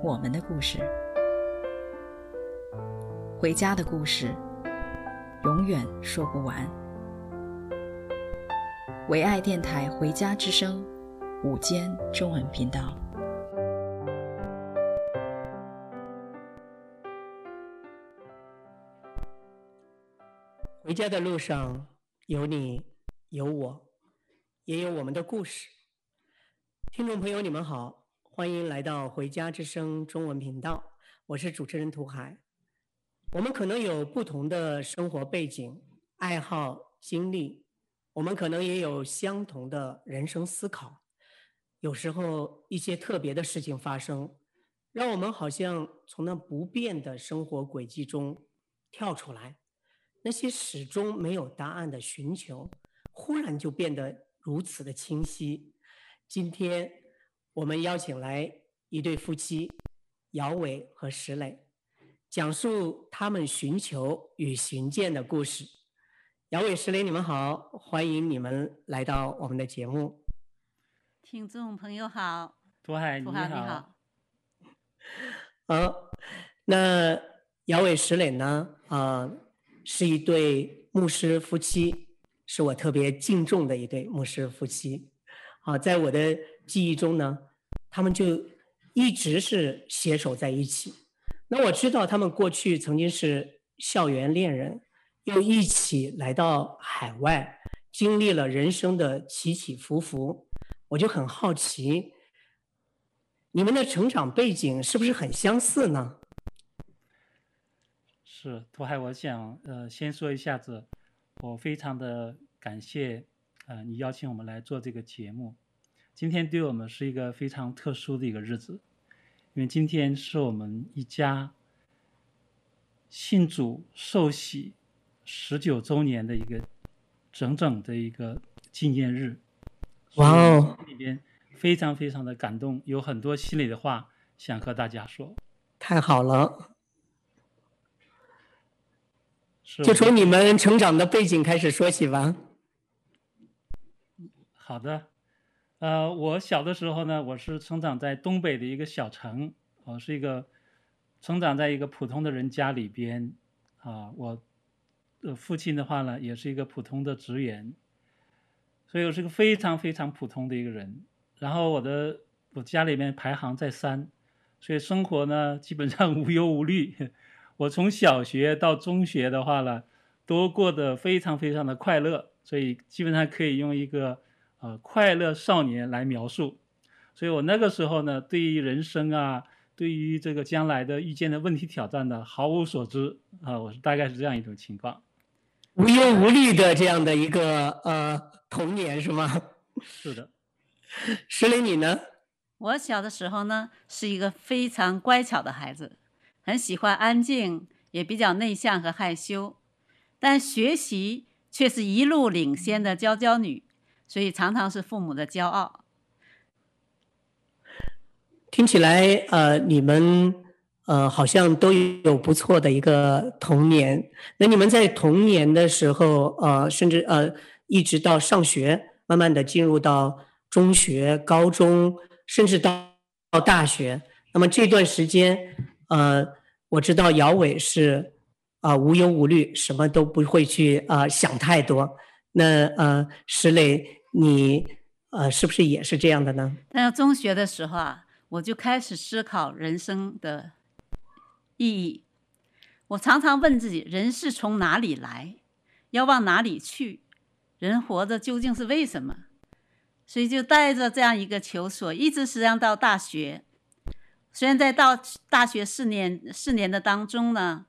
我们的故事，回家的故事，永远说不完。唯爱电台《回家之声》午间中文频道。回家的路上，有你，有我。也有我们的故事。听众朋友，你们好，欢迎来到《回家之声》中文频道，我是主持人涂海。我们可能有不同的生活背景、爱好、经历，我们可能也有相同的人生思考。有时候一些特别的事情发生，让我们好像从那不变的生活轨迹中跳出来，那些始终没有答案的寻求，忽然就变得如此的清晰。今天我们邀请来一对夫妻，姚伟和石磊，讲述他们寻求与寻见的故事。姚伟、石磊，你们好，欢迎你们来到我们的节目。听众朋友好，涂海，涂海你好。好，那姚伟、石磊呢？啊、呃，是一对牧师夫妻。是我特别敬重的一对牧师夫妻，啊，在我的记忆中呢，他们就一直是携手在一起。那我知道他们过去曾经是校园恋人，又一起来到海外，经历了人生的起起伏伏。我就很好奇，你们的成长背景是不是很相似呢？是，涂海，我想呃，先说一下子。我非常的感谢，呃，你邀请我们来做这个节目。今天对我们是一个非常特殊的一个日子，因为今天是我们一家信主受洗十九周年的一个整整的一个纪念日。哇哦！里边非常非常的感动，有很多心里的话想和大家说。太好了。就从你们成长的背景开始说起吧。好的，呃，我小的时候呢，我是成长在东北的一个小城，我是一个成长在一个普通的人家里边，啊，我的父亲的话呢，也是一个普通的职员，所以我是个非常非常普通的一个人。然后我的我家里面排行在三，所以生活呢基本上 无忧无虑。我从小学到中学的话呢，都过得非常非常的快乐，所以基本上可以用一个呃快乐少年来描述。所以我那个时候呢，对于人生啊，对于这个将来的遇见的问题挑战呢，毫无所知啊，我是大概是这样一种情况，无忧无虑的这样的一个呃童年是吗？是的。石林，你呢？我小的时候呢，是一个非常乖巧的孩子。很喜欢安静，也比较内向和害羞，但学习却是一路领先的娇娇女，所以常常是父母的骄傲。听起来，呃，你们呃好像都有不错的一个童年。那你们在童年的时候，呃，甚至呃一直到上学，慢慢的进入到中学、高中，甚至到到大学。那么这段时间，呃。我知道姚伟是啊、呃、无忧无虑，什么都不会去啊、呃、想太多。那呃石磊，你呃是不是也是这样的呢？那中学的时候啊，我就开始思考人生的意义。我常常问自己：人是从哪里来？要往哪里去？人活着究竟是为什么？所以就带着这样一个求索，一直实际上到大学。虽然在到大学四年四年的当中呢，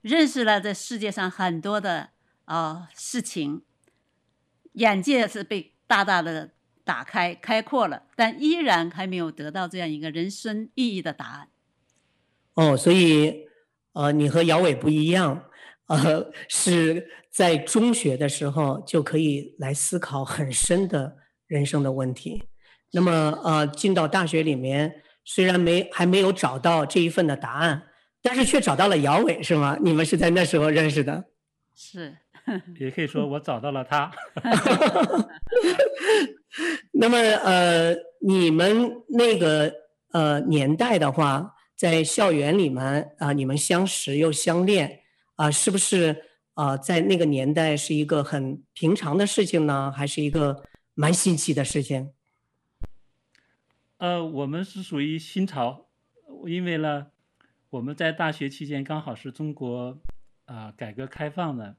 认识了这世界上很多的呃事情，眼界是被大大的打开开阔了，但依然还没有得到这样一个人生意义的答案。哦，所以呃，你和姚伟不一样，呃，是在中学的时候就可以来思考很深的人生的问题。那么呃，进到大学里面，虽然没还没有找到这一份的答案，但是却找到了姚伟，是吗？你们是在那时候认识的？是。也可以说我找到了他。那么呃，你们那个呃年代的话，在校园里面啊、呃，你们相识又相恋啊、呃，是不是啊、呃，在那个年代是一个很平常的事情呢，还是一个蛮新奇的事情？呃，我们是属于新潮，因为呢，我们在大学期间刚好是中国啊、呃、改革开放的。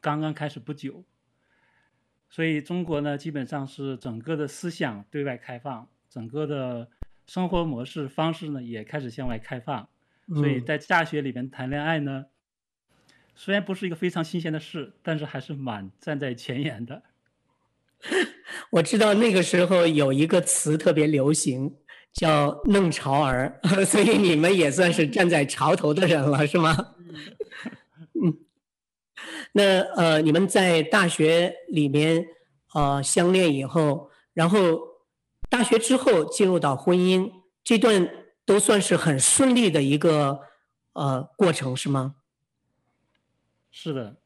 刚刚开始不久，所以中国呢，基本上是整个的思想对外开放，整个的生活模式方式呢也开始向外开放。所以在大学里面谈恋爱呢，虽然不是一个非常新鲜的事，但是还是蛮站在前沿的。我知道那个时候有一个词特别流行，叫“弄潮儿”，所以你们也算是站在潮头的人了，是吗？那呃，你们在大学里面呃相恋以后，然后大学之后进入到婚姻，这段都算是很顺利的一个呃过程，是吗？是的，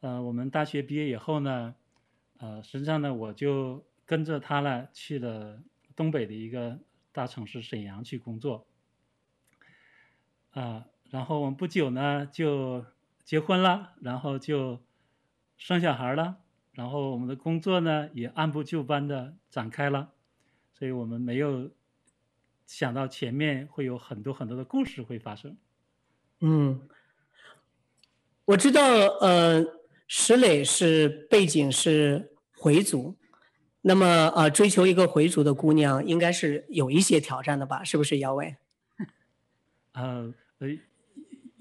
呃，我们大学毕业以后呢，呃，实际上呢，我就跟着他呢去了东北的一个大城市沈阳去工作，啊、呃，然后我们不久呢就。结婚了，然后就生小孩了，然后我们的工作呢也按部就班的展开了，所以我们没有想到前面会有很多很多的故事会发生。嗯，我知道，呃，石磊是背景是回族，那么呃，追求一个回族的姑娘应该是有一些挑战的吧？是不是姚伟？呃，呃。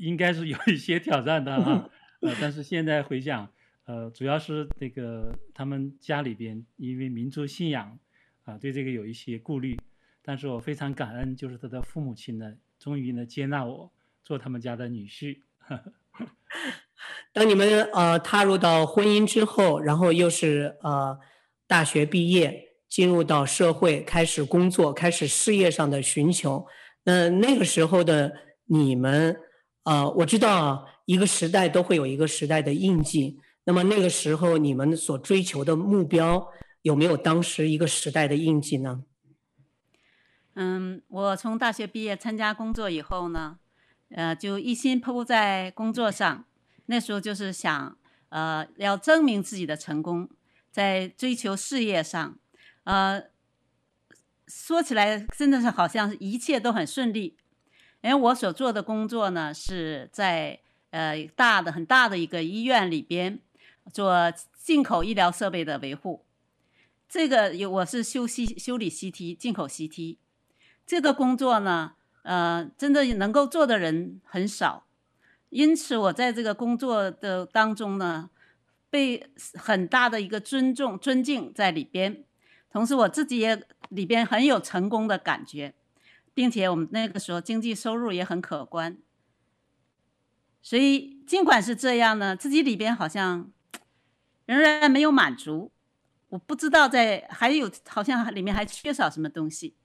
应该是有一些挑战的啊，呃，但是现在回想，呃，主要是那个他们家里边因为民族信仰啊，对这个有一些顾虑，但是我非常感恩，就是他的父母亲呢，终于呢接纳我做他们家的女婿。当你们呃踏入到婚姻之后，然后又是呃大学毕业，进入到社会，开始工作，开始事业上的寻求，那那个时候的你们。呃，我知道啊，一个时代都会有一个时代的印记。那么那个时候，你们所追求的目标有没有当时一个时代的印记呢？嗯，我从大学毕业参加工作以后呢，呃，就一心扑在工作上。那时候就是想，呃，要证明自己的成功，在追求事业上，呃，说起来真的是好像一切都很顺利。因为我所做的工作呢，是在呃大的很大的一个医院里边做进口医疗设备的维护。这个有我是修西修理 CT 进口 CT，这个工作呢，呃，真的能够做的人很少，因此我在这个工作的当中呢，被很大的一个尊重尊敬在里边，同时我自己也里边很有成功的感觉。并且我们那个时候经济收入也很可观，所以尽管是这样呢，自己里边好像仍然没有满足。我不知道在还有好像里面还缺少什么东西。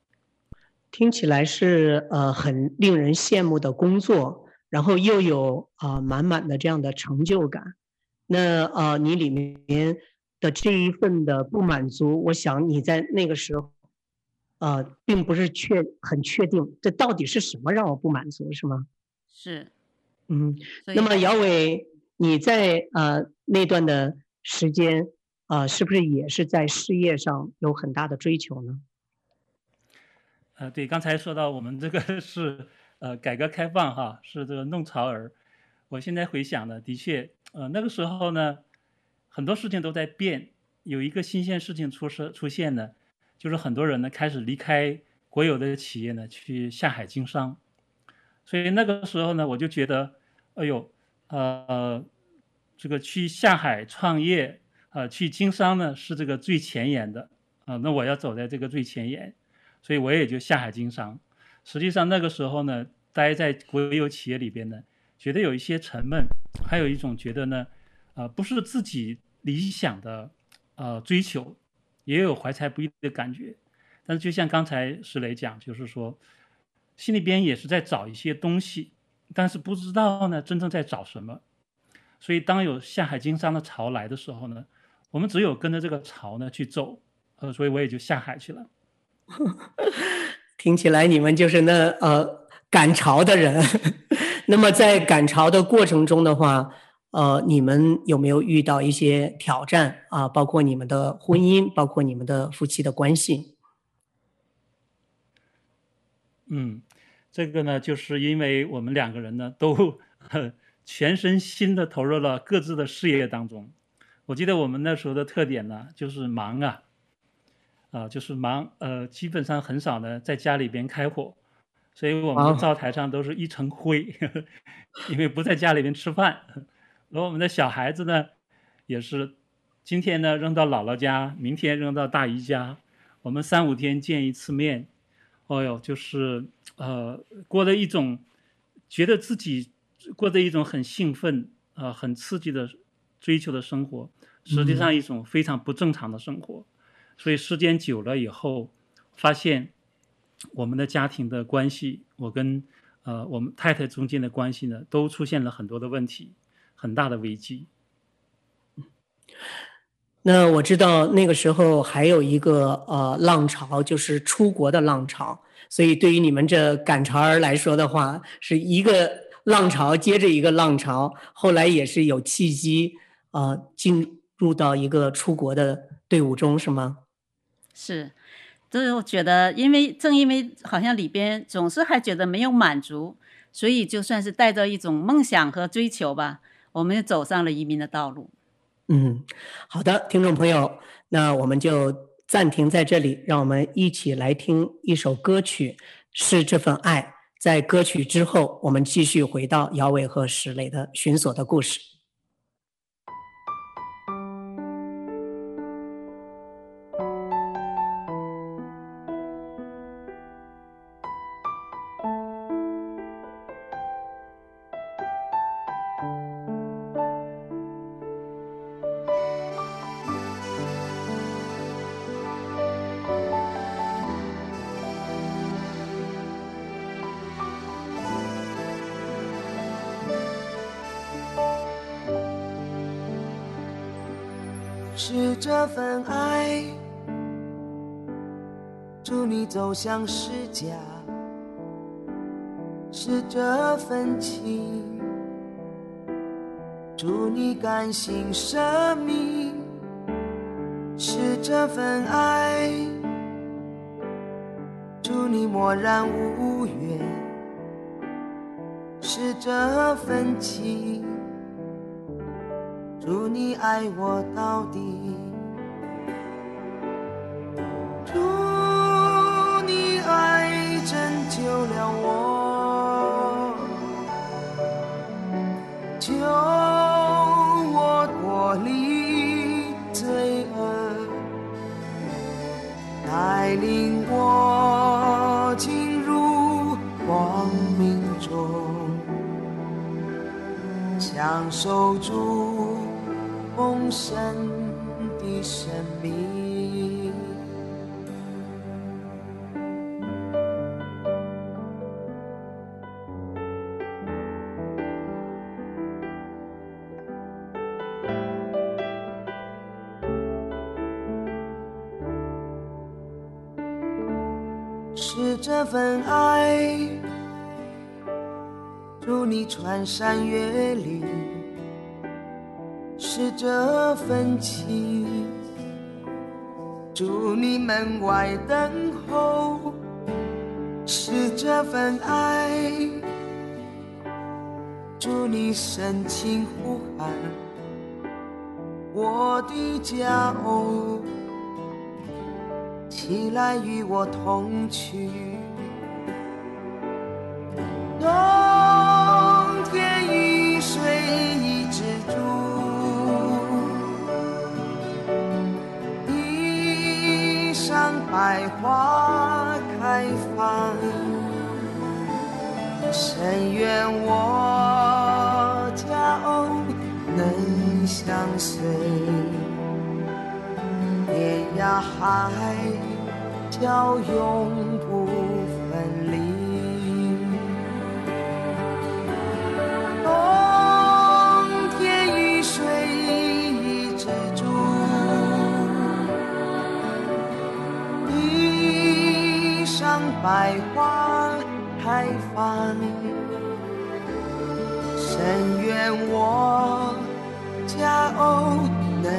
听起来是呃很令人羡慕的工作，然后又有啊、呃、满满的这样的成就感。那呃你里面的这一份的不满足，我想你在那个时候。呃，并不是确很确定，这到底是什么让我不满足，是吗？是，嗯。那么姚伟，你在呃那段的时间，呃，是不是也是在事业上有很大的追求呢？呃，对，刚才说到我们这个 是呃改革开放哈，是这个弄潮儿。我现在回想呢，的确，呃，那个时候呢，很多事情都在变，有一个新鲜事情出生出现呢。就是很多人呢开始离开国有的企业呢，去下海经商，所以那个时候呢，我就觉得，哎呦，呃，这个去下海创业，呃，去经商呢是这个最前沿的，啊，那我要走在这个最前沿，所以我也就下海经商。实际上那个时候呢，待在国有企业里边呢，觉得有一些沉闷，还有一种觉得呢，呃，不是自己理想的呃追求，也有怀才不遇的感觉。但是就像刚才石磊讲，就是说，心里边也是在找一些东西，但是不知道呢真正在找什么。所以当有下海经商的潮来的时候呢，我们只有跟着这个潮呢去走，呃，所以我也就下海去了。听起来你们就是那呃赶潮的人。那么在赶潮的过程中的话，呃，你们有没有遇到一些挑战啊？包括你们的婚姻，包括你们的夫妻的关系？嗯，这个呢，就是因为我们两个人呢，都全身心的投入了各自的事业当中。我记得我们那时候的特点呢，就是忙啊，啊、呃，就是忙，呃，基本上很少呢在家里边开火，所以我们的灶台上都是一层灰，因为不在家里边吃饭。而我们的小孩子呢，也是今天呢扔到姥姥家，明天扔到大姨家，我们三五天见一次面。哦哟，就是呃，过了一种觉得自己过着一种很兴奋啊、呃、很刺激的追求的生活，实际上一种非常不正常的生活。嗯、所以时间久了以后，发现我们的家庭的关系，我跟呃我们太太中间的关系呢，都出现了很多的问题，很大的危机。那我知道那个时候还有一个呃浪潮，就是出国的浪潮。所以对于你们这赶潮儿来说的话，是一个浪潮接着一个浪潮。后来也是有契机啊、呃，进入到一个出国的队伍中，是吗？是，就是我觉得，因为正因为好像里边总是还觉得没有满足，所以就算是带着一种梦想和追求吧，我们就走上了移民的道路。嗯，好的，听众朋友，那我们就暂停在这里，让我们一起来听一首歌曲，是这份爱。在歌曲之后，我们继续回到姚伟和石磊的寻索的故事。助你走向释迦；是这份情，祝你甘心舍命；是这份爱，祝你默然无怨；是这份情。祝你爱我到底，享受住。丰盛的生命，是这份爱，助你穿山越岭。这份情，祝你门外等候；是这份爱，祝你深情呼喊。我的家哦，起来与我同去。百花开放。深愿我家能相随，天涯海角永。百花开放，深愿我家偶能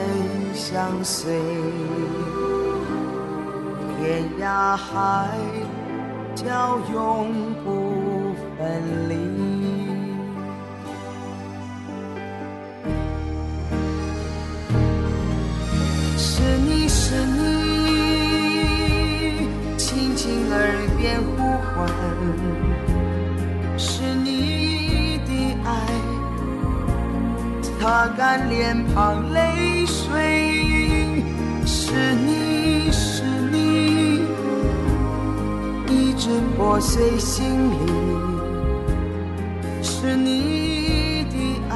相随，天涯海角永不分离。是你是你。呼唤，是你的爱，擦干脸庞泪水。是你是你，一直破碎心灵。是你的爱，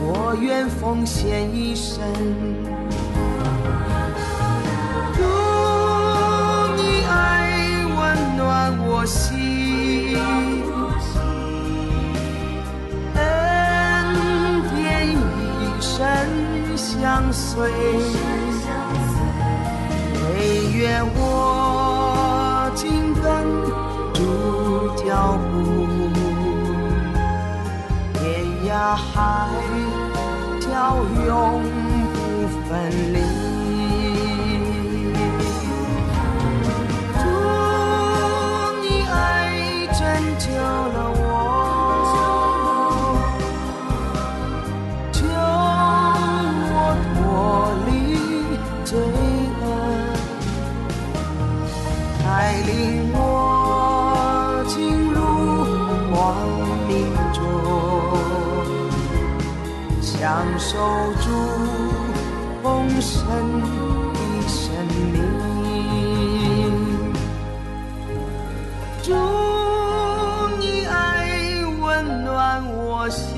我愿奉献一生。我心，恩典一生相随，惟愿我紧跟主脚步，天涯海角永不分离。守住丰盛的生命，祝你爱温暖我心，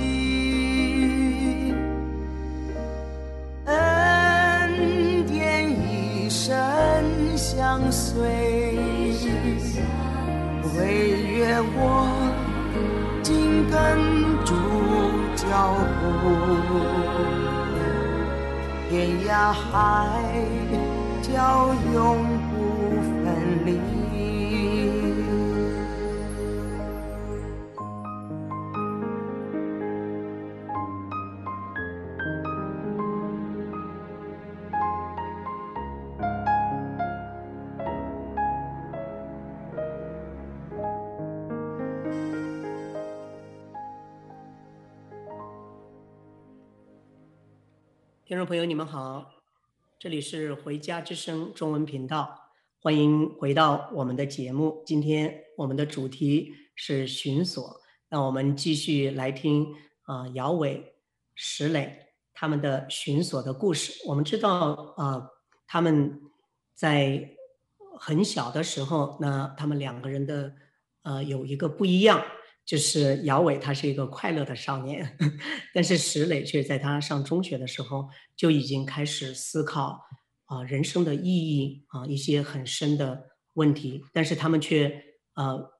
天涯海角永听众朋友，你们好，这里是回家之声中文频道，欢迎回到我们的节目。今天我们的主题是寻索，那我们继续来听啊、姚伟、石磊他们的寻索的故事。我们知道啊、他们在很小的时候，那他们两个人的呃有一个不一样。就是姚伟，他是一个快乐的少年，但是石磊却在他上中学的时候就已经开始思考啊人生的意义啊一些很深的问题，但是他们却呃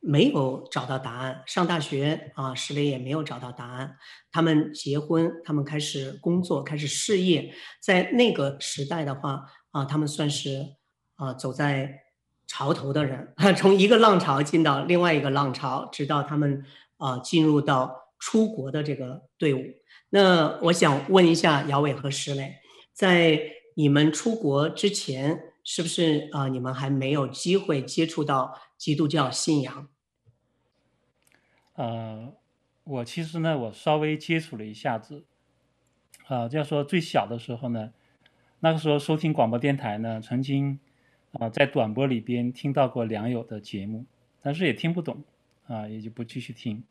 没有找到答案。上大学啊，石磊也没有找到答案。他们结婚，他们开始工作，开始事业，在那个时代的话啊，他们算是啊走在。潮头的人，从一个浪潮进到另外一个浪潮，直到他们啊、进入到出国的这个队伍。那我想问一下姚伟和石磊，在你们出国之前，是不是啊、你们还没有机会接触到基督教信仰？呃，我其实呢，我稍微接触了一下子。啊、就要说最小的时候呢，那个时候收听广播电台呢，曾经。啊，在短波里边听到过良友的节目，但是也听不懂，啊，也就不继续听。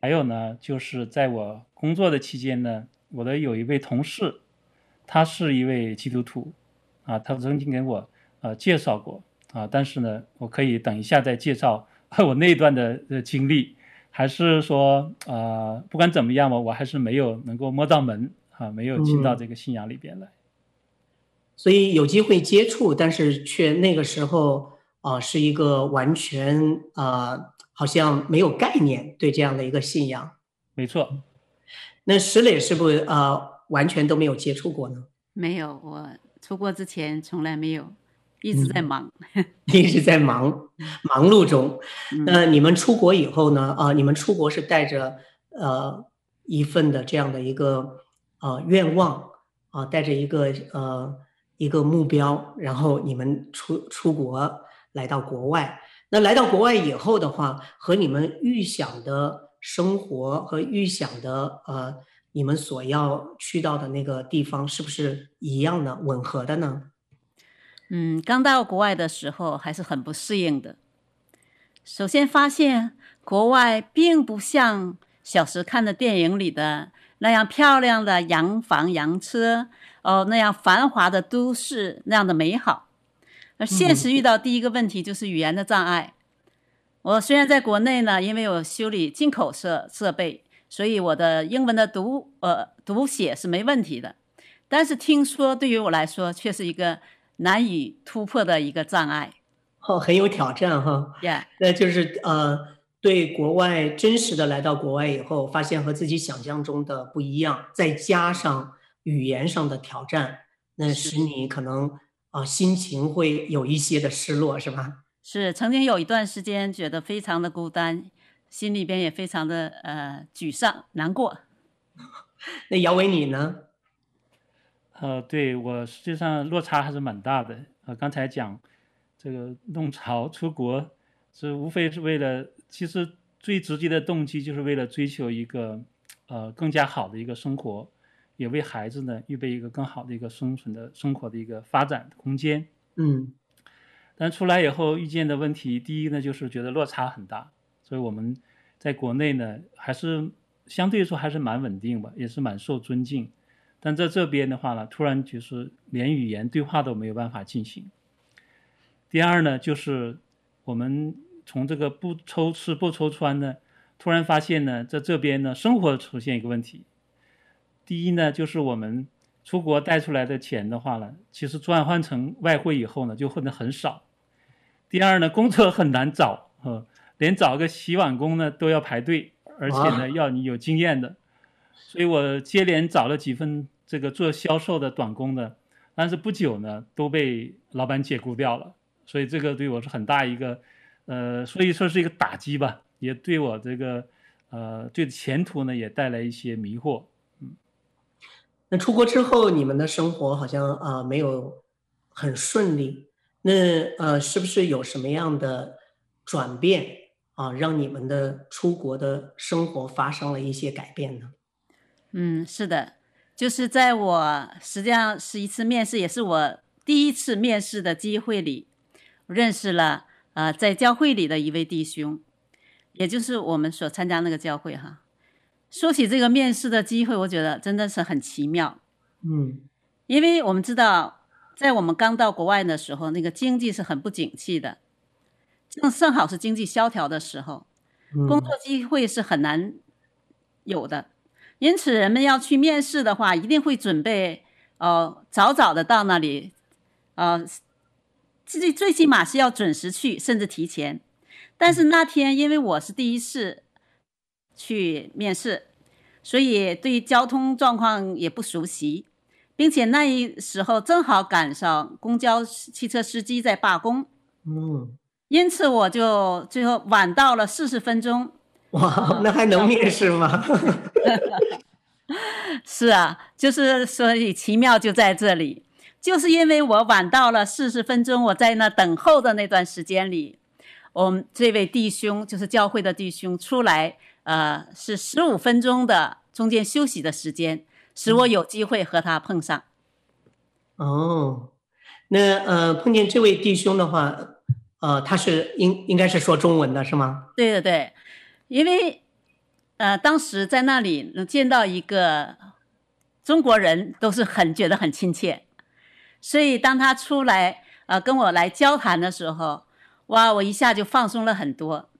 还有呢，就是在我工作的期间呢，我的有一位同事，他是一位基督徒，啊，他曾经给我呃介绍过，啊，但是呢，我可以等一下再介绍我那段的的经历，还是说啊、呃，不管怎么样吧，我还是没有能够摸到门啊，没有进到这个信仰里边来。嗯、所以有机会接触，但是却那个时候啊、呃，是一个完全啊、呃，好像没有概念对这样的一个信仰。没错。那石磊是不是啊、呃，完全都没有接触过呢？没有，我出国之前从来没有，一直在忙，嗯、一直在忙，忙碌中。那你们出国以后呢？啊、呃，你们出国是带着呃一份的这样的一个呃愿望啊、呃，带着一个呃一个目标，然后你们出出国来到国外。那来到国外以后的话，和你们预想的生活和预想的呃。你们所要去到的那个地方是不是一样的、吻合的呢？嗯，刚到国外的时候还是很不适应的。首先发现国外并不像小时看的电影里的那样漂亮的洋房洋车，哦，那样繁华的都市那样的美好。而现实遇到第一个问题就是语言的障碍。嗯、我虽然在国内呢，因为我修理进口设设备。所以我的英文的读呃读写是没问题的，但是听说对于我来说却是一个难以突破的一个障碍。哦，很有挑战哈。Yeah，那就是呃，对国外真实的来到国外以后，发现和自己想象中的不一样，再加上语言上的挑战，那使你可能啊、呃、心情会有一些的失落，是吧？是，曾经有一段时间觉得非常的孤单。心里边也非常的呃沮丧难过。那姚伟你呢？呃，对我实际上落差还是蛮大的。呃，刚才讲这个弄潮出国，是无非是为了，其实最直接的动机就是为了追求一个呃更加好的一个生活，也为孩子呢预备一个更好的一个生存的生活的一个发展的空间。嗯。但出来以后遇见的问题，第一呢就是觉得落差很大。所以我们在国内呢，还是相对来说还是蛮稳定吧，也是蛮受尊敬。但在这边的话呢，突然就是连语言对话都没有办法进行。第二呢，就是我们从这个不愁吃不愁穿呢，突然发现呢，在这边呢，生活出现一个问题。第一呢，就是我们出国带出来的钱的话呢，其实转换成外汇以后呢，就混得很少。第二呢，工作很难找，呃。连找个洗碗工呢都要排队，而且呢要你有经验的，所以我接连找了几份这个做销售的短工的，但是不久呢都被老板解雇掉了，所以这个对我是很大一个，呃，所以说是一个打击吧，也对我这个，呃，对前途呢也带来一些迷惑。嗯，那出国之后你们的生活好像啊、呃、没有很顺利，那呃是不是有什么样的转变？啊，让你们的出国的生活发生了一些改变呢？嗯，是的，就是在我实际上是一次面试，也是我第一次面试的机会里，认识了呃在教会里的一位弟兄，也就是我们所参加那个教会哈。说起这个面试的机会，我觉得真的是很奇妙。嗯，因为我们知道，在我们刚到国外的时候，那个经济是很不景气的。正正好是经济萧条的时候，工作机会是很难有的，因此人们要去面试的话，一定会准备，呃，早早的到那里，呃，最最起码是要准时去，甚至提前。但是那天因为我是第一次去面试，所以对交通状况也不熟悉，并且那一时候正好赶上公交汽车司机在罢工。嗯。因此我就最后晚到了四十分钟。哇，那还能面试吗？是啊，就是所以奇妙就在这里，就是因为我晚到了四十分钟，我在那等候的那段时间里，我们这位弟兄就是教会的弟兄出来，呃，是十五分钟的中间休息的时间，使我有机会和他碰上。嗯、哦，那呃碰见这位弟兄的话。呃，他是应应该是说中文的是吗？对对对，因为呃，当时在那里能见到一个中国人，都是很觉得很亲切。所以当他出来呃，跟我来交谈的时候，哇，我一下就放松了很多，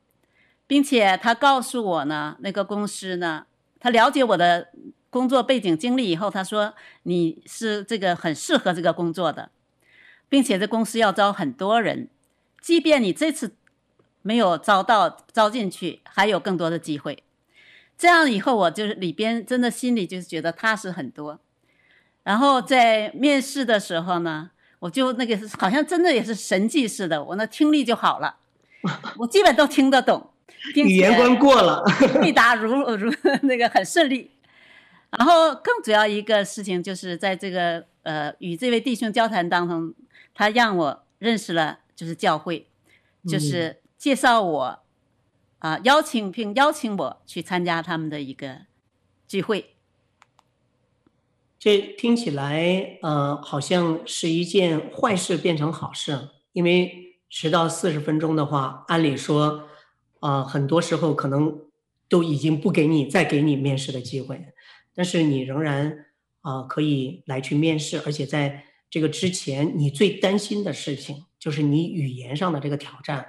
并且他告诉我呢，那个公司呢，他了解我的工作背景经历以后，他说你是这个很适合这个工作的，并且这公司要招很多人，即便你这次没有招到招进去，还有更多的机会。这样以后，我就是里边真的心里就是觉得踏实很多。然后在面试的时候呢，我就那个好像真的也是神迹似的，我那听力就好了，我基本都听得懂，语言关过了，回答如如那个很顺利。然后更主要一个事情就是在这个呃与这位弟兄交谈当中，他让我认识了就是教会，就是介绍我啊、呃、邀请并邀请我去参加他们的一个聚会。这听起来，呃，好像是一件坏事变成好事，因为迟到四十分钟的话，按理说，呃，很多时候可能都已经不给你再给你面试的机会，但是你仍然啊、呃、可以来去面试，而且在这个之前，你最担心的事情就是你语言上的这个挑战，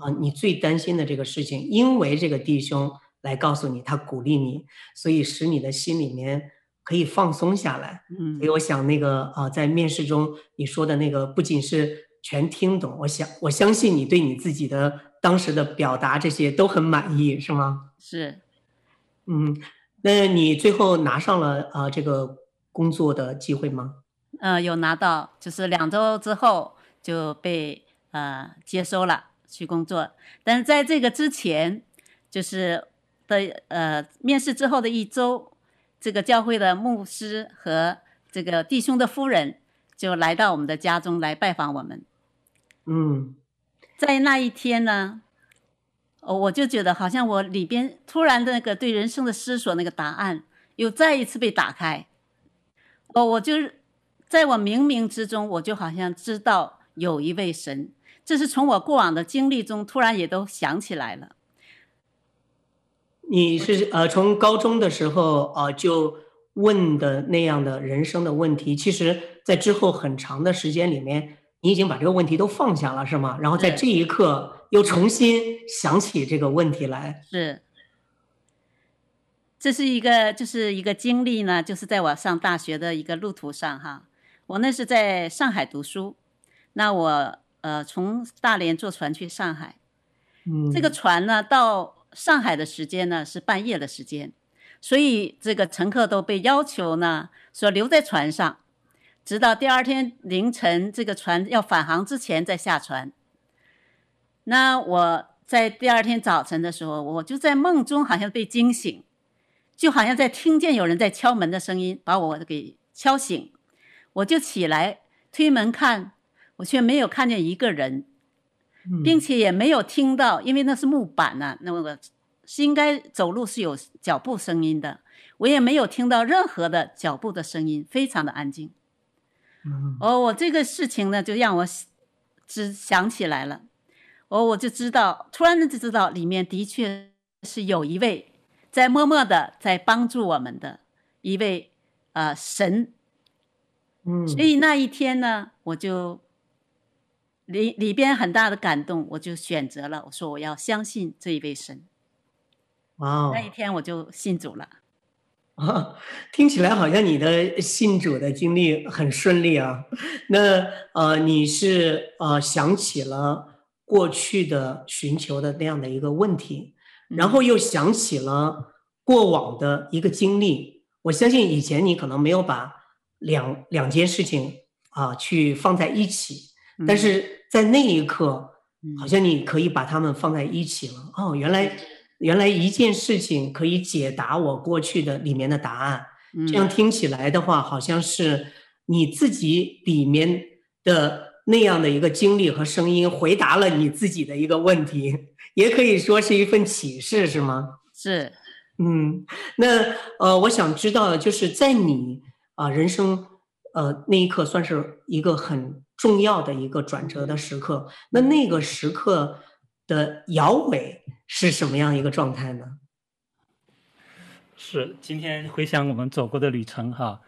啊、呃，你最担心的这个事情，因为这个弟兄来告诉你，他鼓励你，所以使你的心里面。可以放松下来，嗯，所以我想那个啊、呃，在面试中你说的那个不仅是全听懂，我想我相信你对你自己的当时的表达这些都很满意，是吗？是，嗯，那你最后拿上了啊、呃、这个工作的机会吗？呃，有拿到，就是两周之后就被呃接收了去工作，但是在这个之前，就是的呃面试之后的一周。这个教会的牧师和这个弟兄的夫人就来到我们的家中来拜访我们。嗯，在那一天呢，我就觉得好像我里边突然的那个对人生的思索那个答案又再一次被打开。哦，我就是在我冥冥之中，我就好像知道有一位神，这是从我过往的经历中突然也都想起来了。你是呃从高中的时候呃就问的那样的人生的问题，其实，在之后很长的时间里面，你已经把这个问题都放下了，是吗？然后在这一刻又重新想起这个问题来。是，这是一个就是一个经历呢，就是在我上大学的一个路途上哈。我那是在上海读书，那我呃从大连坐船去上海，嗯，这个船呢到。上海的时间呢是半夜的时间，所以这个乘客都被要求呢说留在船上，直到第二天凌晨这个船要返航之前再下船。那我在第二天早晨的时候，我就在梦中好像被惊醒，就好像在听见有人在敲门的声音，把我给敲醒。我就起来推门看，我却没有看见一个人。并且也没有听到，因为那是木板呐、啊，那个是应该走路是有脚步声音的，我也没有听到任何的脚步的声音，非常的安静。哦，我这个事情呢，就让我只想起来了，哦，我就知道，突然就知道里面的确是有一位在默默的在帮助我们的一位呃神。嗯，所以那一天呢，我就。里里边很大的感动，我就选择了。我说我要相信这一位神。哇，Wow. 那一天我就信主了。啊，听起来好像你的信主的经历很顺利啊。那呃，你是呃想起了过去的寻求的那样的一个问题，然后又想起了过往的一个经历。嗯、我相信以前你可能没有把两两件事情啊、呃、去放在一起，但是。嗯在那一刻，好像你可以把它们放在一起了。哦，原来，原来一件事情可以解答我过去的里面的答案。这样听起来的话，好像是你自己里面的那样的一个经历和声音，回答了你自己的一个问题，也可以说是一份启示，是吗？是，嗯，那呃，我想知道，就是在你啊、呃、人生呃那一刻，算是一个很。重要的一个转折的时刻，那那个时刻的摇尾是什么样一个状态呢？是今天回想我们走过的旅程哈，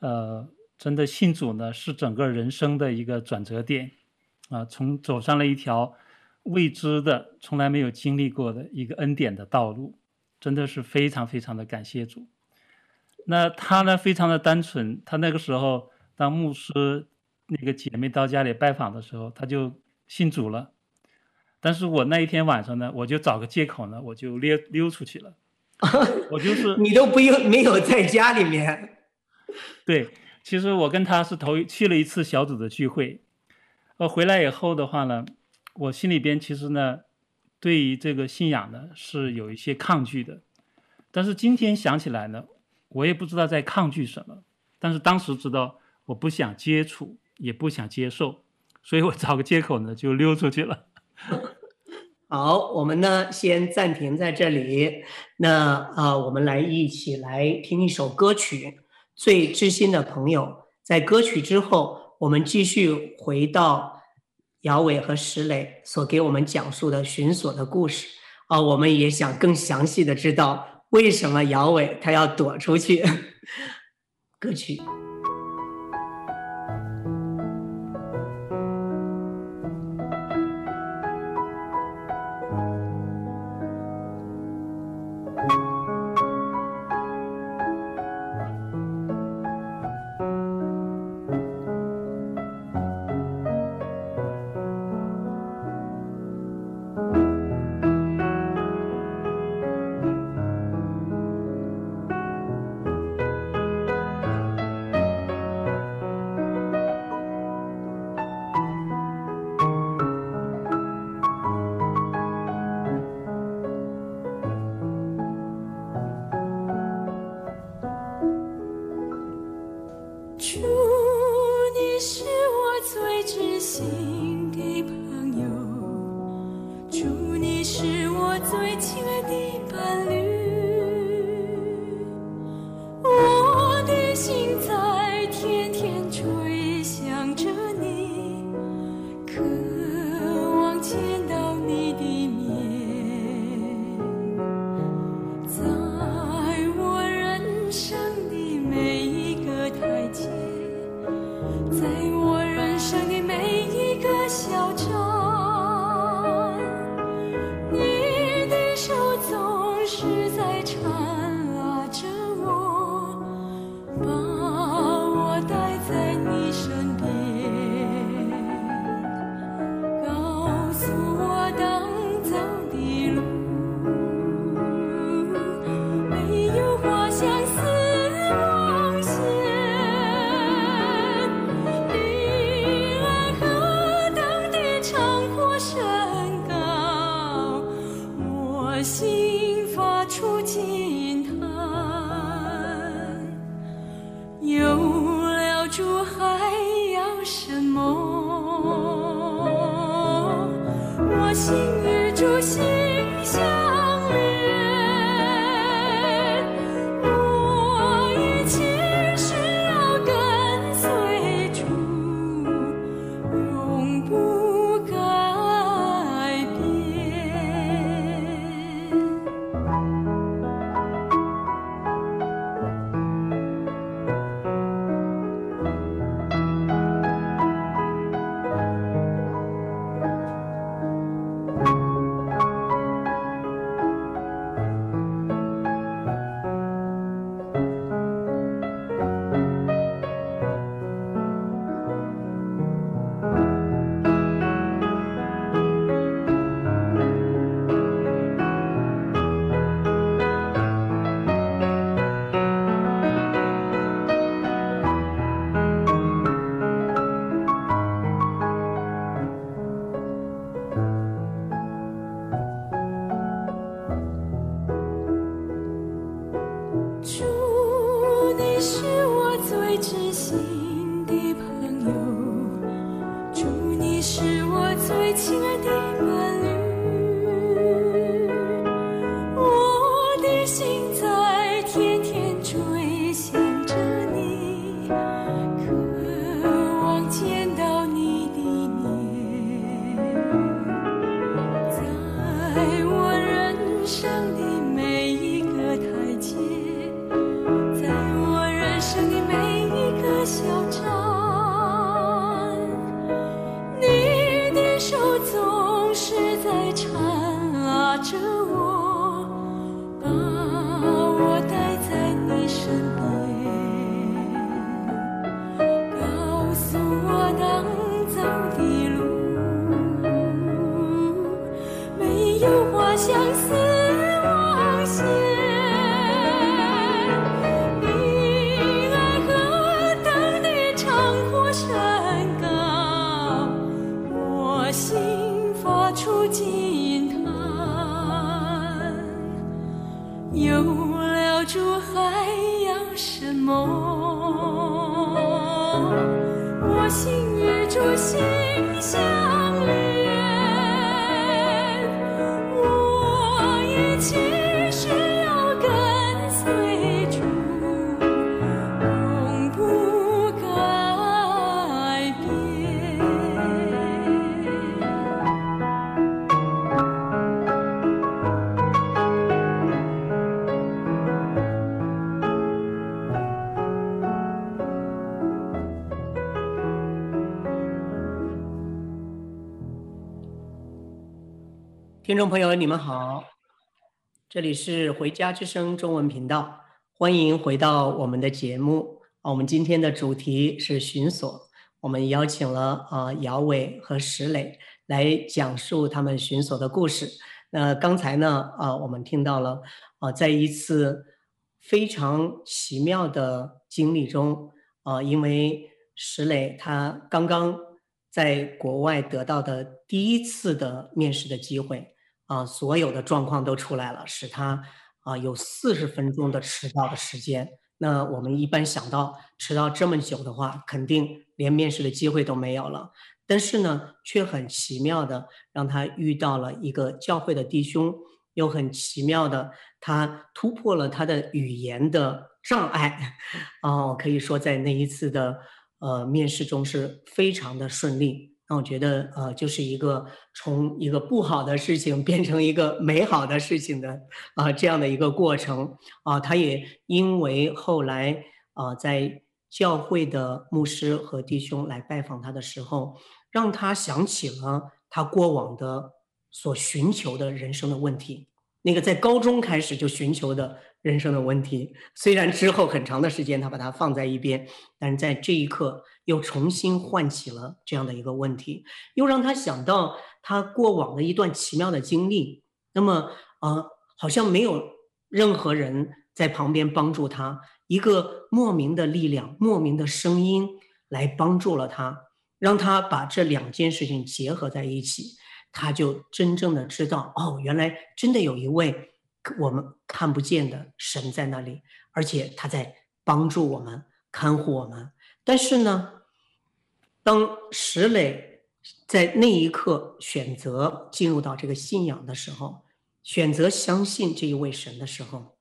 呃，真的信主呢是整个人生的一个转折点啊，从走上了一条未知的、从来没有经历过的一个恩典的道路，真的是非常非常的感谢主。那他呢，非常的单纯，他那个时候当牧师那个姐妹到家里拜访的时候，他就信主了。但是我那一天晚上呢，我就找个借口呢，我就溜溜出去了。我就是你都不用没有在家里面。对，其实我跟他是头去了一次小组的聚会。呃，回来以后的话呢，我心里边其实呢，对于这个信仰呢是有一些抗拒的。但是今天想起来呢，我也不知道在抗拒什么。但是当时知道我不想接触，也不想接受，所以我找个借口呢就溜出去了。好，我们呢先暂停在这里。那啊、呃，我们来一起来听一首歌曲《最知心的朋友》。在歌曲之后。我们继续回到姚伟和石磊所给我们讲述的寻索的故事啊，我们也想更详细的知道为什么姚伟他要躲出去。歌曲。众朋友，你们好，这里是回家之声中文频道，欢迎回到我们的节目。我们今天的主题是寻索，我们邀请了啊姚伟和石磊来讲述他们寻索的故事。那刚才呢啊，我们听到了啊，在一次非常奇妙的经历中啊，因为石磊他刚刚在国外得到的第一次的面试的机会。啊，所有的状况都出来了，使他啊有四十分钟的迟到的时间。那我们一般想到迟到这么久的话，肯定连面试的机会都没有了。但是呢，却很奇妙的让他遇到了一个教会的弟兄，又很奇妙的他突破了他的语言的障碍。哦，可以说在那一次的呃面试中是非常的顺利。那我觉得，呃，就是一个从一个不好的事情变成一个美好的事情的啊、这样的一个过程啊、他也因为后来啊、在教会的牧师和弟兄来拜访他的时候，让他想起了他过往的所寻求的人生的问题。那个在高中开始就寻求的人生的问题，虽然之后很长的时间他把它放在一边，但是在这一刻。又重新唤起了这样的一个问题，又让他想到他过往的一段奇妙的经历。那么，啊、呃，好像没有任何人在旁边帮助他，一个莫名的力量、莫名的声音来帮助了他，让他把这两件事情结合在一起，他就真正的知道，哦，原来真的有一位我们看不见的神在那里，而且他在帮助我们、看护我们。但是呢，当石磊在那一刻选择进入到这个信仰的时候，选择相信这一位神的时候，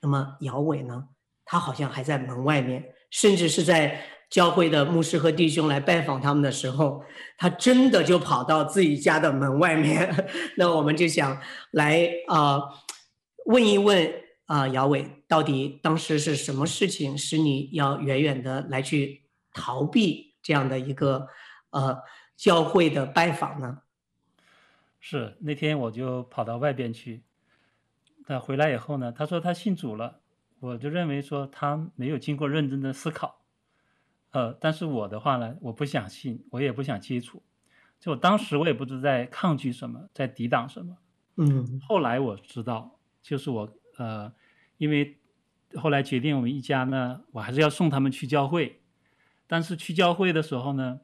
那么姚伟呢，他好像还在门外面，甚至是在教会的牧师和弟兄来拜访他们的时候，他真的就跑到自己家的门外面。那我们就想来啊、问一问啊、呃，姚伟，到底当时是什么事情使你要远远的来去逃避？这样的一个呃教会的拜访呢，是那天我就跑到外边去，他回来以后呢，他说他信主了，我就认为说他没有经过认真的思考，呃，但是我的话呢，我不想信，我也不想接触，就当时我也不知在抗拒什么，在抵挡什么，嗯，后来我知道，就是我呃，因为后来决定我们一家呢，我还是要送他们去教会。但是去教会的时候呢，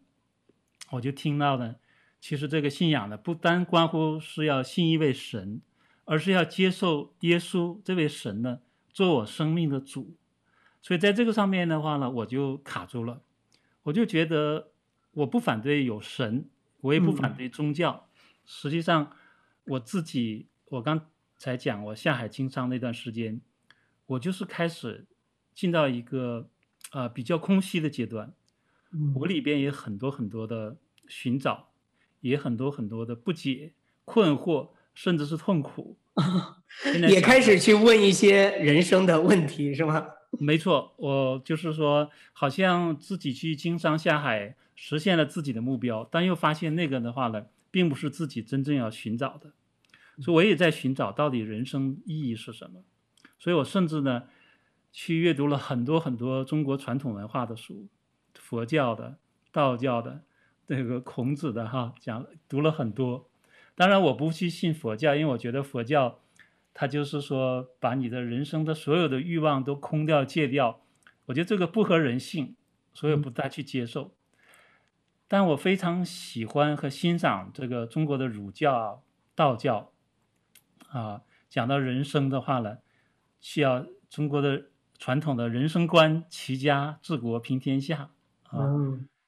我就听到呢，其实这个信仰呢，不单关乎是要信一位神，而是要接受耶稣这位神呢，做我生命的主。所以在这个上面的话呢，我就卡住了。我就觉得我不反对有神，我也不反对宗教。实际上，我自己我刚才讲我下海经商那段时间，我就是开始进到一个啊、呃、比较空虚的阶段。我里边也很多很多的寻找，也很多很多的不解、困惑，甚至是痛苦。也开始去问一些人生的问题，是吗？没错，我就是说，好像自己去经商下海，实现了自己的目标，但又发现那个的话呢，并不是自己真正要寻找的。所以我也在寻找到底人生意义是什么。所以我甚至呢，去阅读了很多很多中国传统文化的书，佛教的、道教的、这个孔子的哈，讲读了很多。当然我不去信佛教，因为我觉得佛教，它就是说把你的人生的所有的欲望都空掉、戒掉，我觉得这个不合人性，所以不大去接受。但我非常喜欢和欣赏这个中国的儒教、道教。啊，讲到人生的话呢，需要中国的传统的人生观：齐家治国平天下啊，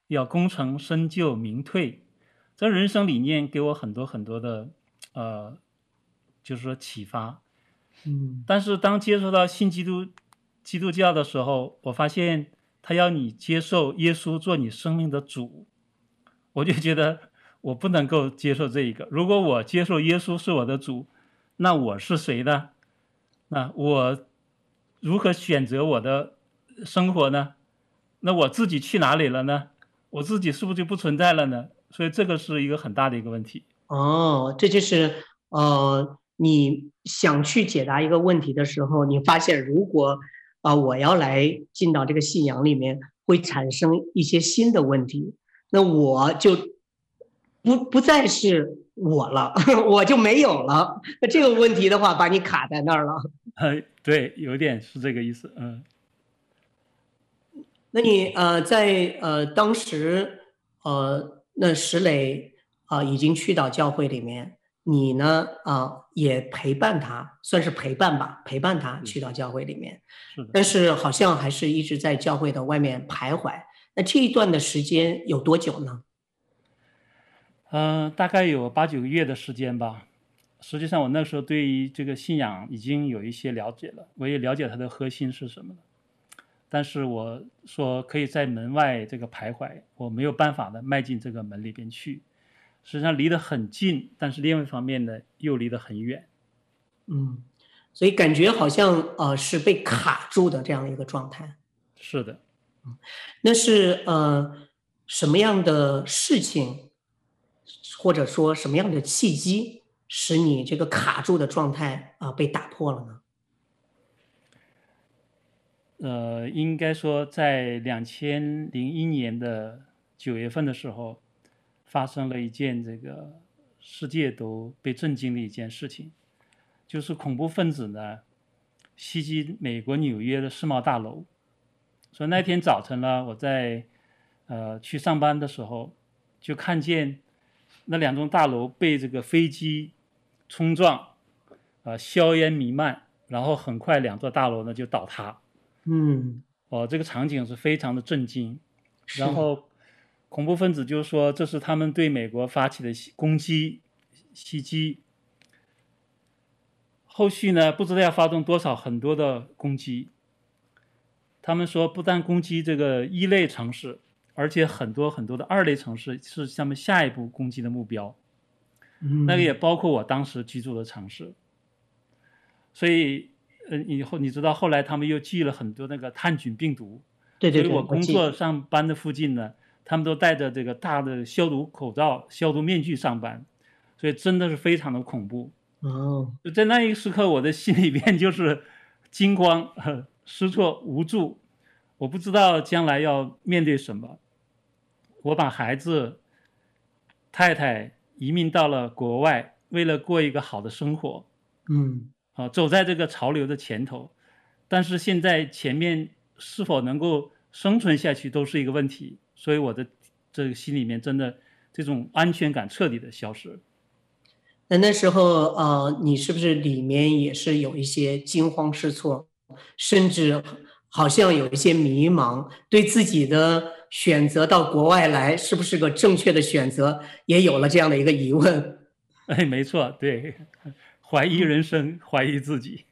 要功成身就名退。这人生理念给我很多很多的呃，就是说启发。嗯，但是当接触到新基督基督教的时候，我发现他要你接受耶稣做你生命的主，我就觉得我不能够接受这一个。如果我接受耶稣是我的主，那我是谁呢？那我如何选择我的生活呢？那我自己去哪里了呢？我自己是不是就不存在了呢？所以这个是一个很大的一个问题。哦，这就是呃，你想去解答一个问题的时候，你发现如果啊、我要来进到这个信仰里面，会产生一些新的问题，那我就不不再是。我了，我就没有了。那这个问题的话，把你卡在那儿了。呃，对，有点是这个意思。嗯，那你呃，在呃当时呃，那石磊啊、呃、已经去到教会里面，你呢啊、呃、也陪伴他，算是陪伴吧，陪伴他去到教会里面。是。但是好像还是一直在教会的外面徘徊。那这一段的时间有多久呢？嗯、呃，大概有八九个月的时间吧。实际上，我那时候对于这个信仰已经有一些了解了，我也了解它的核心是什么了。但是我说可以在门外这个徘徊，我没有办法的迈进这个门里边去。实际上离得很近，但是另外一方面呢，又离得很远。嗯，所以感觉好像呃是被卡住的这样一个状态。是的。嗯，那是呃什么样的事情？或者说什么样的契机使你这个卡住的状态啊、被打破了呢？呃，应该说在两千零一年的九月份的时候，发生了一件这个世界都被震惊的一件事情，就是恐怖分子呢袭击美国纽约的世贸大楼。所以那天早晨呢，我在呃去上班的时候就看见。那两栋大楼被这个飞机冲撞，啊、呃，硝烟弥漫，然后很快两座大楼呢就倒塌。嗯，哦，这个场景是非常的震惊。然后恐怖分子就说这是他们对美国发起的攻击袭击。后续呢，不知道要发动多少很多的攻击。他们说不但攻击这个一类城市。而且很多很多的二类城市是他们下一步攻击的目标，嗯，那个也包括我当时居住的城市。所以，呃，以后你知道后来他们又寄了很多那个炭疽病毒，对对对，所以我工作上班的附近呢，他们都戴着这个大的消毒口罩、消毒面具上班，所以真的是非常的恐怖。哦，就在那一个时刻，我的心里边就是惊慌、失措、无助。我不知道将来要面对什么，我把孩子、太太移民到了国外，为了过一个好的生活，嗯，啊，走在这个潮流的前头，但是现在前面是否能够生存下去都是一个问题，所以我的这个心里面真的这种安全感彻底的消失。那那时候，呃，你是不是里面也是有一些惊慌失措，甚至？好像有一些迷茫，对自己的选择到国外来是不是个正确的选择，也有了这样的一个疑问。哎，没错，对，怀疑人生，怀疑自己。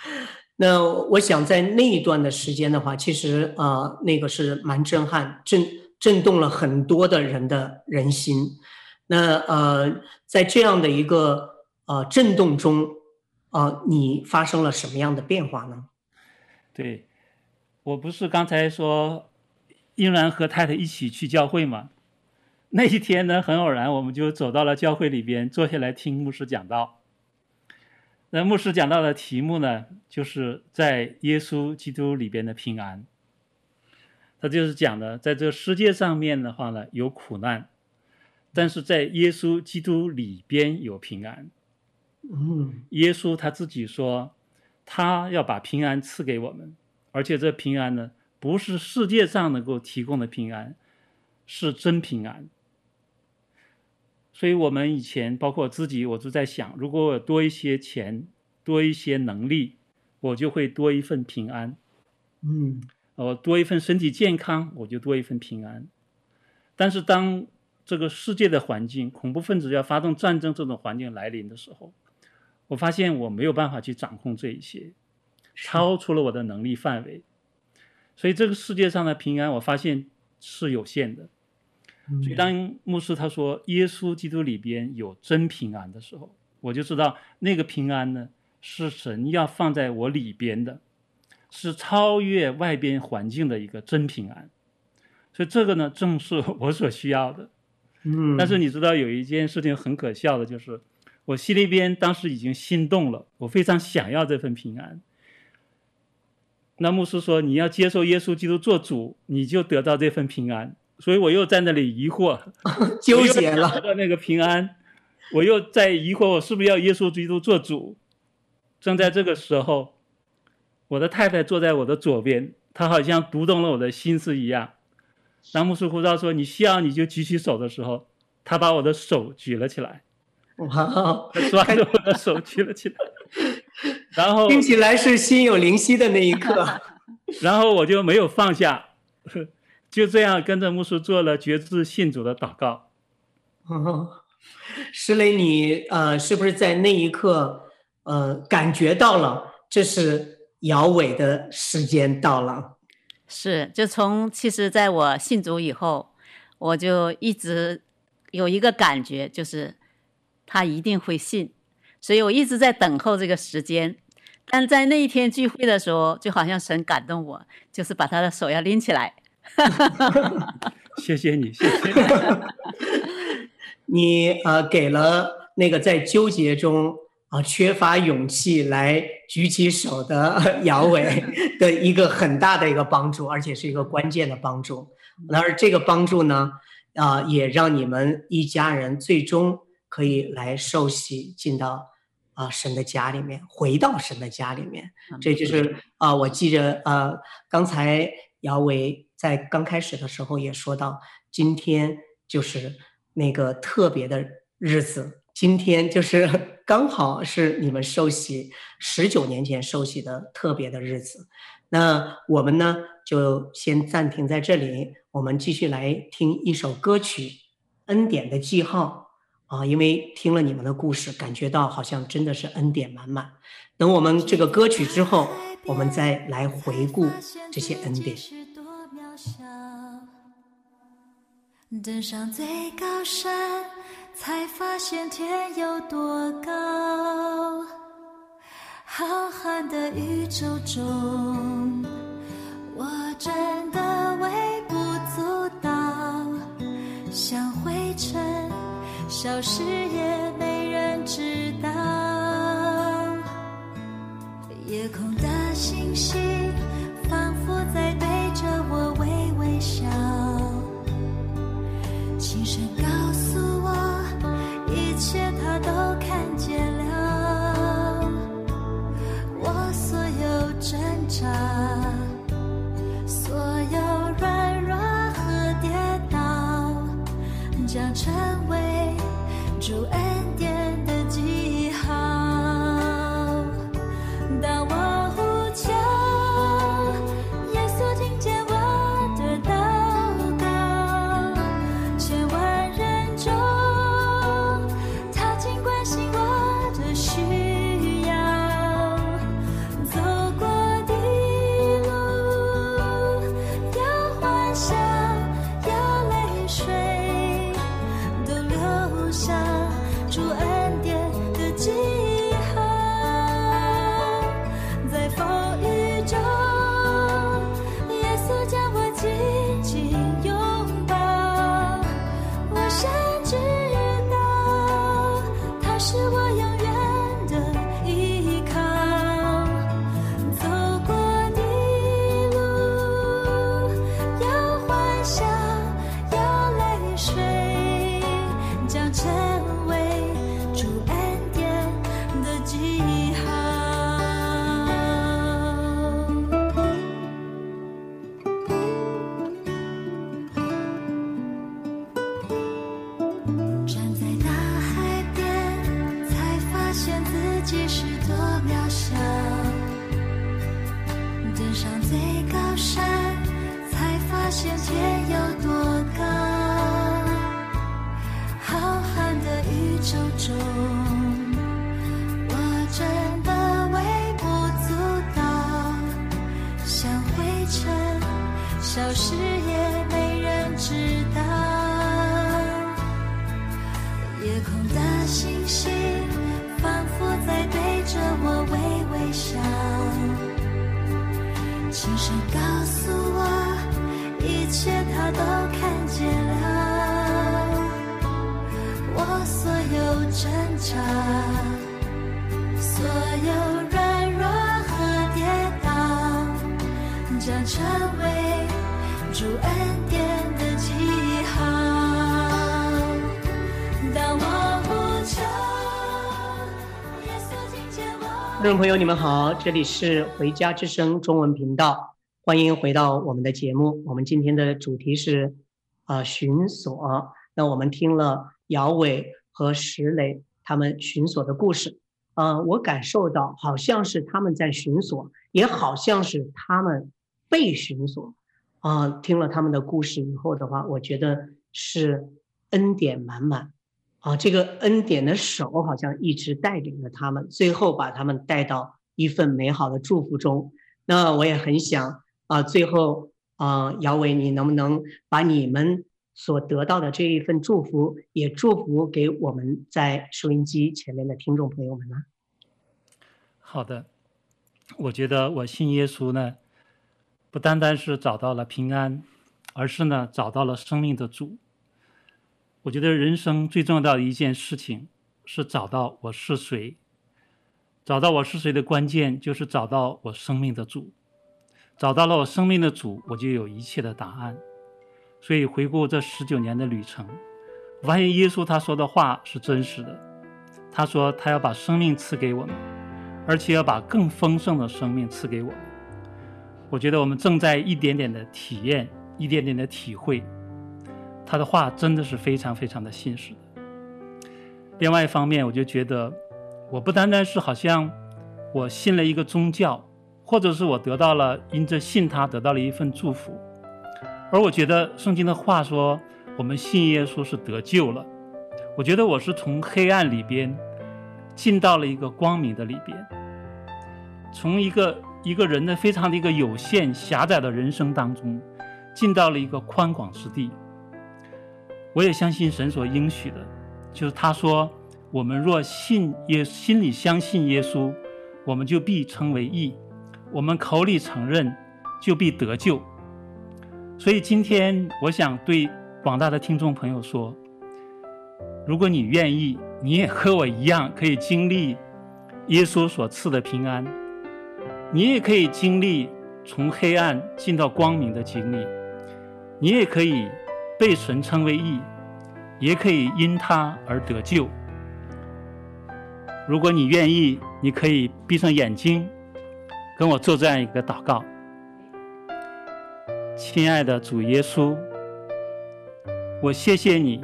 那我想在那一段的时间的话，其实啊、呃，那个是蛮震撼，震震动了很多的人的人心。那呃，在这样的一个呃震动中，啊、呃，你发生了什么样的变化呢？对。我不是刚才说，英然和太太一起去教会吗？那一天呢，很偶然，我们就走到了教会里边，坐下来听牧师讲道。那牧师讲到的题目呢，就是在耶稣基督里边的平安。他就是讲的，在这个世界上面的话呢，有苦难，但是在耶稣基督里边有平安。嗯，耶稣他自己说，他要把平安赐给我们，而且这平安呢，不是世界上能够提供的平安，是真平安。所以，我们以前包括我自己，我都在想，如果我多一些钱，多一些能力，我就会多一份平安。嗯，我多一份身体健康，我就多一份平安。但是，当这个世界的环境，恐怖分子要发动战争这种环境来临的时候，我发现我没有办法去掌控这一些，超出了我的能力范围。所以，这个世界上的平安，我发现是有限的。所以，当牧师他说耶稣基督里边有真平安的时候，我就知道那个平安呢，是神要放在我里边的，是超越外边环境的一个真平安。所以这个呢，正是我所需要的。嗯，但是你知道有一件事情很可笑的，就是我心里边当时已经心动了，我非常想要这份平安。那牧师说，你要接受耶稣基督做主，你就得到这份平安。所以我又在那里疑惑，纠结了。得到那个平安，我又在疑惑，我是不是要耶稣基督做主？正在这个时候，我的太太坐在我的左边，她好像读懂了我的心思一样。当牧师呼召说：“你需要你就举起手的时候，她把我的手举了起来。”哇！抓着我的手举了起来，然后听起来是心有灵犀的那一刻。然后我就没有放下。就这样跟着牧师做了觉知信主的祷告。哦，石磊，你呃，是不是在那一刻呃感觉到了，这是摇尾的时间到了？是，就从其实在我信主以后，我就一直有一个感觉，就是他一定会信，所以我一直在等候这个时间。但在那一天聚会的时候，就好像神感动我，就是把他的手要拎起来。谢谢你，谢谢你。你呃，给了那个在纠结中啊、呃、缺乏勇气来举起手的 姚伟的一个很大的一个帮助，而且是一个关键的帮助。然而这个帮助呢，啊、呃，也让你们一家人最终可以来受洗，进到啊、呃、神的家里面，回到神的家里面。这就是啊、呃，我记着呃，刚才姚伟。在刚开始的时候也说到，今天就是那个特别的日子，今天就是刚好是你们受洗十九年前受洗的特别的日子。那我们呢，就先暂停在这里，我们继续来听一首歌曲《恩典的记号》啊，因为听了你们的故事，感觉到好像真的是恩典满满。等我们这个歌曲之后，我们再来回顾这些恩典。登上最高山，才发现天有多高。浩瀚的宇宙中，我真的为消失也没人知道。夜空的星星，仿佛在对着我微微笑。轻声成为主恩典的记号。听众朋友，你们好，这里是回家之声中文频道，欢迎回到我们的节目。我们今天的主题是啊、呃、寻索。那我们听了姚伟和石磊他们寻索的故事，啊、呃，我感受到好像是他们在寻索，也好像是他们被寻索。啊、听了他们的故事以后的话，我觉得是恩典满满。啊，这个恩典的手好像一直带领着他们，最后把他们带到一份美好的祝福中。那我也很想啊，最后啊，姚伟，你能不能把你们所得到的这一份祝福，也祝福给我们在收音机前面的听众朋友们呢？好的，我觉得我信耶稣呢，不单单是找到了平安，而是呢找到了生命的主。我觉得人生最重要的一件事情是找到我是谁，找到我是谁的关键就是找到我生命的主，找到了我生命的主，我就有一切的答案。所以回顾这十九年的旅程，我发现耶稣他说的话是真实的。他说他要把生命赐给我们，而且要把更丰盛的生命赐给我们。我觉得我们正在一点点的体验，一点点的体会。他的话真的是非常非常的信实的。另外一方面，我就觉得，我不单单是好像我信了一个宗教，或者是我得到了因着信他得到了一份祝福，而我觉得圣经的话说，我们信耶稣是得救了。我觉得我是从黑暗里边进到了一个光明的里边，从一个一个人的非常的一个有限狭窄的人生当中，进到了一个宽广之地。我也相信神所应许的，就是他说：“我们若信耶，心里相信耶稣，我们就必称为义；我们口里承认，就必得救。”所以今天我想对广大的听众朋友说：如果你愿意，你也和我一样可以经历耶稣所赐的平安，你也可以经历从黑暗进到光明的经历，你也可以。被神称为义，也可以因他而得救。如果你愿意，你可以闭上眼睛，跟我做这样一个祷告。亲爱的主耶稣，我谢谢你，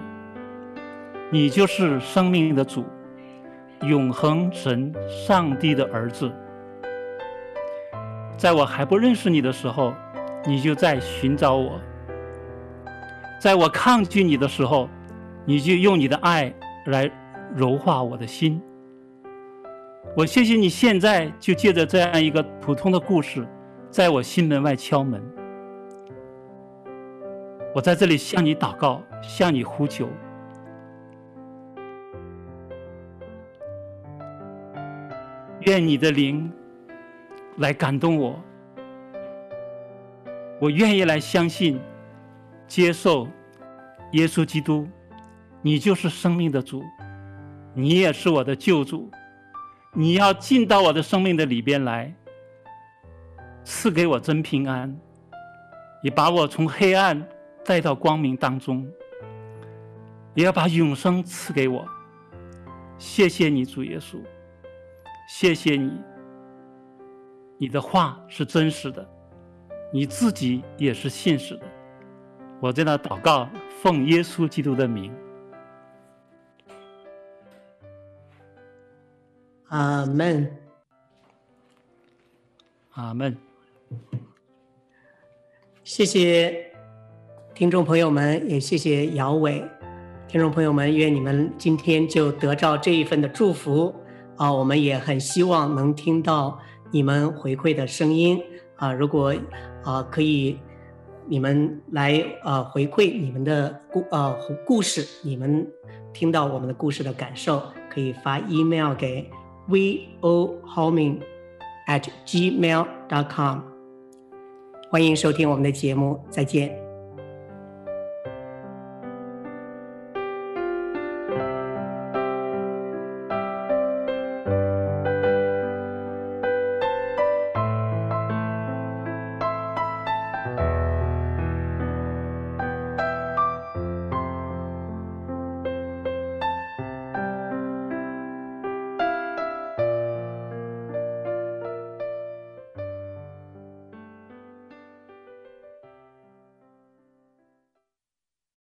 你就是生命的主，永恒神上帝的儿子。在我还不认识你的时候，你就在寻找我。在我抗拒你的时候，你就用你的爱来柔化我的心。我谢谢你现在就借着这样一个普通的故事，在我心门外敲门。我在这里向你祷告，向你呼求，愿你的灵来感动我。我愿意来相信。接受耶稣基督，你就是生命的主，你也是我的救主。你要进到我的生命的里边来，赐给我真平安，也把我从黑暗带到光明当中，也要把永生赐给我。谢谢你，主耶稣，谢谢你，你的话是真实的，你自己也是信实的。我在那祷告，奉耶稣基督的名，阿门，阿门。谢谢听众朋友们，也谢谢姚伟。听众朋友们，愿你们今天就得到这一份的祝福啊！我们也很希望能听到你们回馈的声音啊！如果啊可以，你们来啊回馈你们的故啊故事，你们听到我们的故事的感受，可以发 email 给 vohoming at gmail dot com。欢迎收听我们的节目，再见。